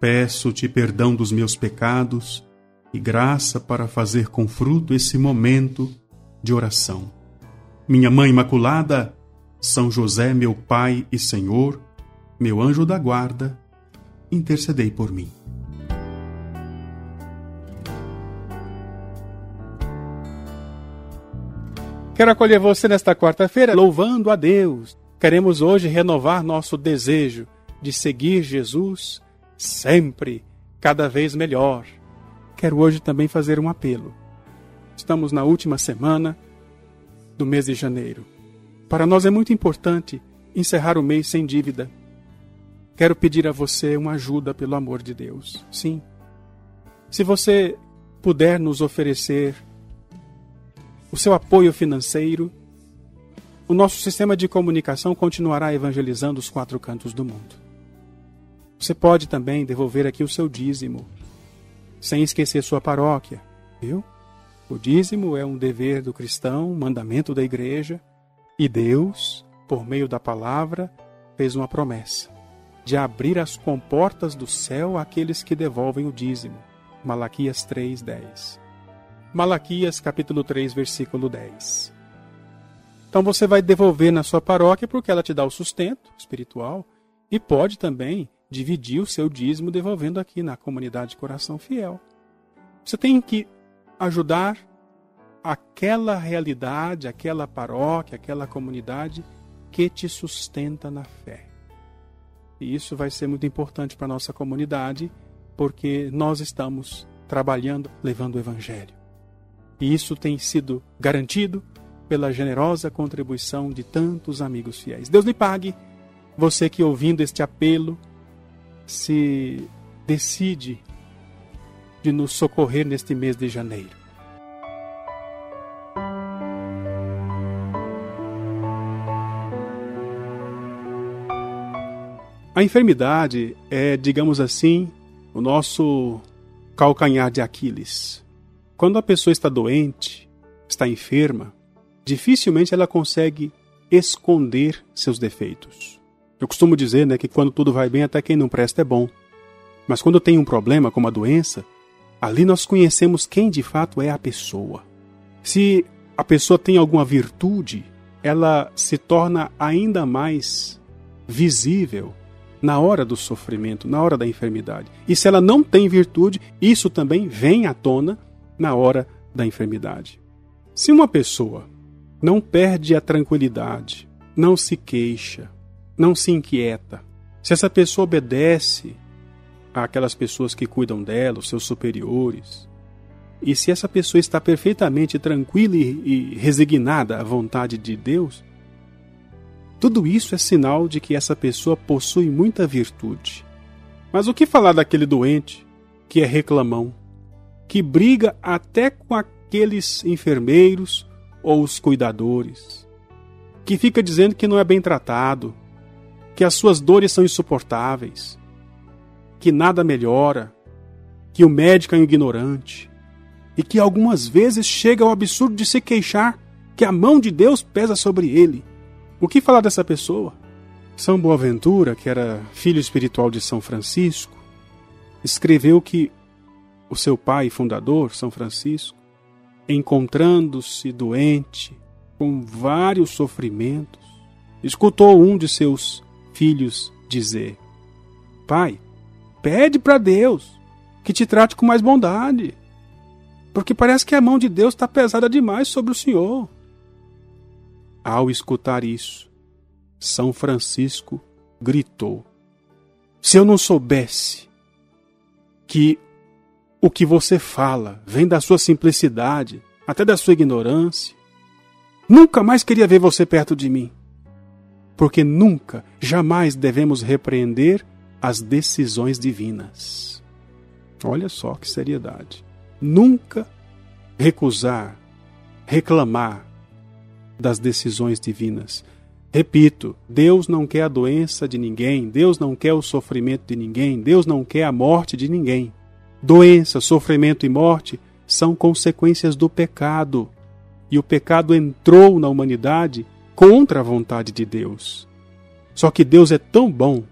Peço-te perdão dos meus pecados e graça para fazer com fruto esse momento de oração. Minha Mãe Imaculada, São José, meu Pai e Senhor, meu anjo da guarda, intercedei por mim. Quero acolher você nesta quarta-feira louvando a Deus. Queremos hoje renovar nosso desejo de seguir Jesus sempre, cada vez melhor. Quero hoje também fazer um apelo. Estamos na última semana do mês de janeiro. Para nós é muito importante encerrar o mês sem dívida. Quero pedir a você uma ajuda pelo amor de Deus. Sim. Se você puder nos oferecer o seu apoio financeiro, o nosso sistema de comunicação continuará evangelizando os quatro cantos do mundo. Você pode também devolver aqui o seu dízimo, sem esquecer sua paróquia, viu? O dízimo é um dever do cristão, um mandamento da igreja, e Deus, por meio da palavra, fez uma promessa de abrir as comportas do céu àqueles que devolvem o dízimo. Malaquias 3:10. Malaquias capítulo 3, versículo 10. Então você vai devolver na sua paróquia porque ela te dá o sustento espiritual e pode também dividir o seu dízimo devolvendo aqui na comunidade Coração Fiel. Você tem que ajudar aquela realidade, aquela paróquia, aquela comunidade que te sustenta na fé. E isso vai ser muito importante para a nossa comunidade, porque nós estamos trabalhando, levando o Evangelho. E isso tem sido garantido pela generosa contribuição de tantos amigos fiéis. Deus lhe pague, você que ouvindo este apelo, se decide de nos socorrer neste mês de janeiro. A enfermidade é, digamos assim, o nosso calcanhar de Aquiles. Quando a pessoa está doente, está enferma, dificilmente ela consegue esconder seus defeitos. Eu costumo dizer né, que quando tudo vai bem, até quem não presta é bom. Mas quando tem um problema, como a doença, ali nós conhecemos quem de fato é a pessoa. Se a pessoa tem alguma virtude, ela se torna ainda mais visível na hora do sofrimento, na hora da enfermidade. E se ela não tem virtude, isso também vem à tona na hora da enfermidade. Se uma pessoa não perde a tranquilidade, não se queixa, não se inquieta. Se essa pessoa obedece àquelas pessoas que cuidam dela, os seus superiores, e se essa pessoa está perfeitamente tranquila e, resignada à vontade de Deus, tudo isso é sinal de que essa pessoa possui muita virtude. Mas o que falar daquele doente que é reclamão, que briga até com aqueles enfermeiros ou os cuidadores, que fica dizendo que não é bem tratado, que as suas dores são insuportáveis, que nada melhora, que o médico é um ignorante e que algumas vezes chega ao absurdo de se queixar que a mão de Deus pesa sobre ele. O que falar dessa pessoa? São Boaventura, que era filho espiritual de São Francisco, escreveu que o seu pai fundador, São Francisco, encontrando-se doente, com vários sofrimentos, escutou um de seus filhos dizer: Pai, pede para Deus que te trate com mais bondade, porque parece que a mão de Deus está pesada demais sobre o Senhor. Ao escutar isso, São Francisco gritou: Se eu não soubesse que o que você fala vem da sua simplicidade, até da sua ignorância, nunca mais queria ver você perto de mim porque nunca, jamais devemos repreender as decisões divinas. Olha só que seriedade. Nunca recusar, reclamar das decisões divinas. Repito, Deus não quer a doença de ninguém, Deus não quer o sofrimento de ninguém, Deus não quer a morte de ninguém. Doença, sofrimento e morte são consequências do pecado. E o pecado entrou na humanidade contra a vontade de Deus. Só que Deus é tão bom,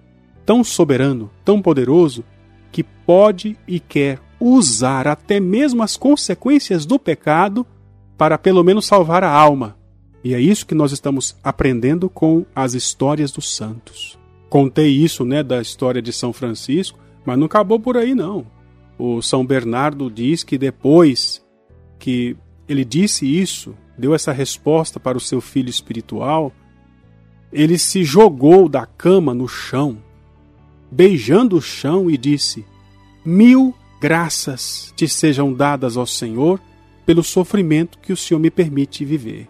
tão soberano, tão poderoso, que pode e quer usar até mesmo as consequências do pecado para pelo menos salvar a alma. E é isso que nós estamos aprendendo com as histórias dos santos. Contei isso, né, da história de São Francisco, mas não acabou por aí não. O São Bernardo diz que depois que ele disse isso, deu essa resposta para o seu filho espiritual, ele se jogou da cama no chão, beijando o chão e disse: Mil graças te sejam dadas ao Senhor pelo sofrimento que o Senhor me permite viver.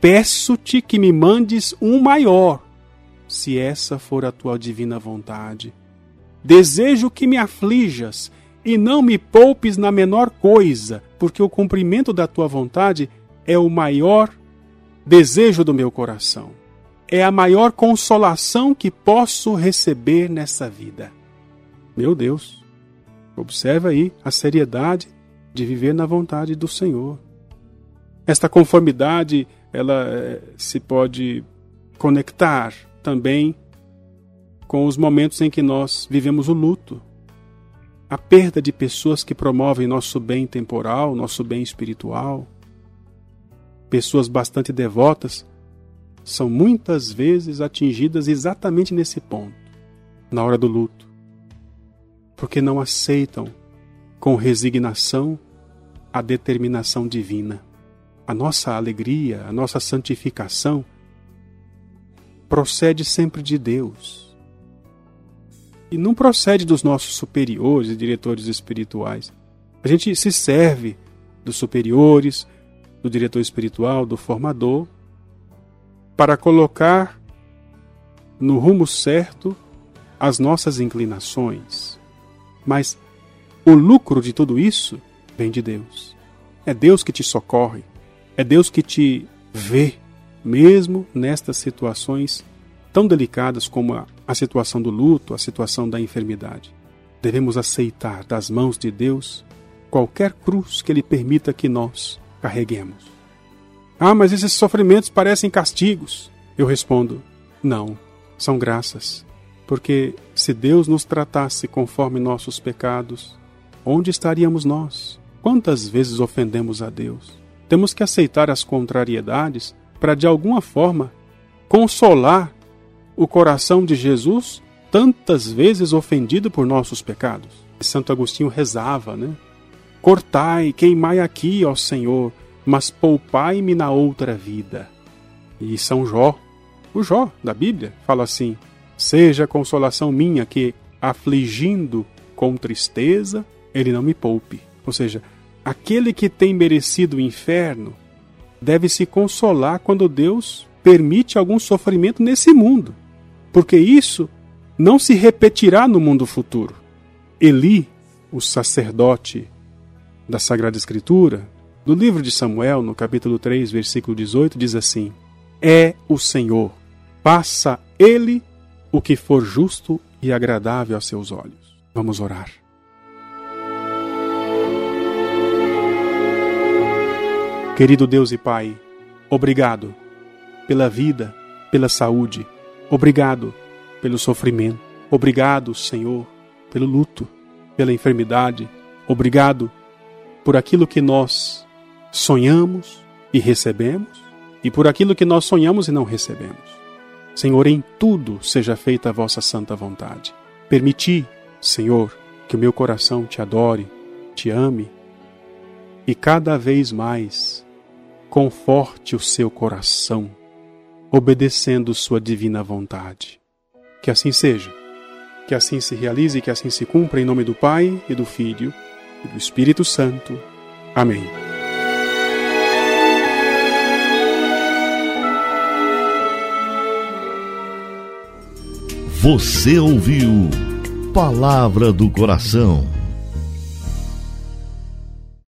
Peço-te que me mandes um maior, se essa for a tua divina vontade. Desejo que me aflijas e não me poupes na menor coisa, porque o cumprimento da tua vontade é o maior desejo do meu coração. É a maior consolação que posso receber nessa vida. Meu Deus, observa aí a seriedade de viver na vontade do Senhor. Esta conformidade, ela eh, se pode conectar também com os momentos em que nós vivemos o luto a perda de pessoas que promovem nosso bem temporal, nosso bem espiritual. Pessoas bastante devotas são muitas vezes atingidas exatamente nesse ponto, na hora do luto, porque não aceitam com resignação a determinação divina. A nossa alegria, a nossa santificação procede sempre de Deus e não procede dos nossos superiores e diretores espirituais. A gente se serve dos superiores, do diretor espiritual, do formador, para colocar no rumo certo as nossas inclinações. Mas o lucro de tudo isso vem de Deus. É Deus que te socorre, é Deus que te vê, mesmo nestas situações tão delicadas como a, a situação do luto, a situação da enfermidade. Devemos aceitar das mãos de Deus qualquer cruz que Ele permita que nós carreguemos. Ah, mas esses sofrimentos parecem castigos. Eu respondo: não, são graças. Porque se Deus nos tratasse conforme nossos pecados, onde estaríamos nós? Quantas vezes ofendemos a Deus? Temos que aceitar as contrariedades para, de alguma forma, consolar o coração de Jesus, tantas vezes ofendido por nossos pecados. Santo Agostinho rezava, né? Cortai, queimai aqui, ó Senhor, mas poupai-me na outra vida. E São Jó, o Jó da Bíblia, fala assim: Seja a consolação minha que, afligindo com tristeza, ele não me poupe. Ou seja, aquele que tem merecido o inferno deve se consolar quando Deus permite algum sofrimento nesse mundo porque isso não se repetirá no mundo futuro. Eli, o sacerdote da Sagrada Escritura, no livro de Samuel, no capítulo 3, versículo 18, diz assim: É o Senhor, passa ele o que for justo e agradável aos seus olhos. Vamos orar. Querido Deus e Pai, obrigado pela vida, pela saúde Obrigado pelo sofrimento. Obrigado, Senhor, pelo luto, pela enfermidade. Obrigado por aquilo que nós sonhamos e recebemos e por aquilo que nós sonhamos e não recebemos. Senhor, em tudo seja feita a vossa santa vontade. Permiti, Senhor, que o meu coração te adore, te ame e cada vez mais conforte o seu coração obedecendo Sua divina vontade. Que assim seja, que assim se realize e que assim se cumpra em nome do Pai e do Filho e do Espírito Santo. Amém. Você ouviu Palavra do Coração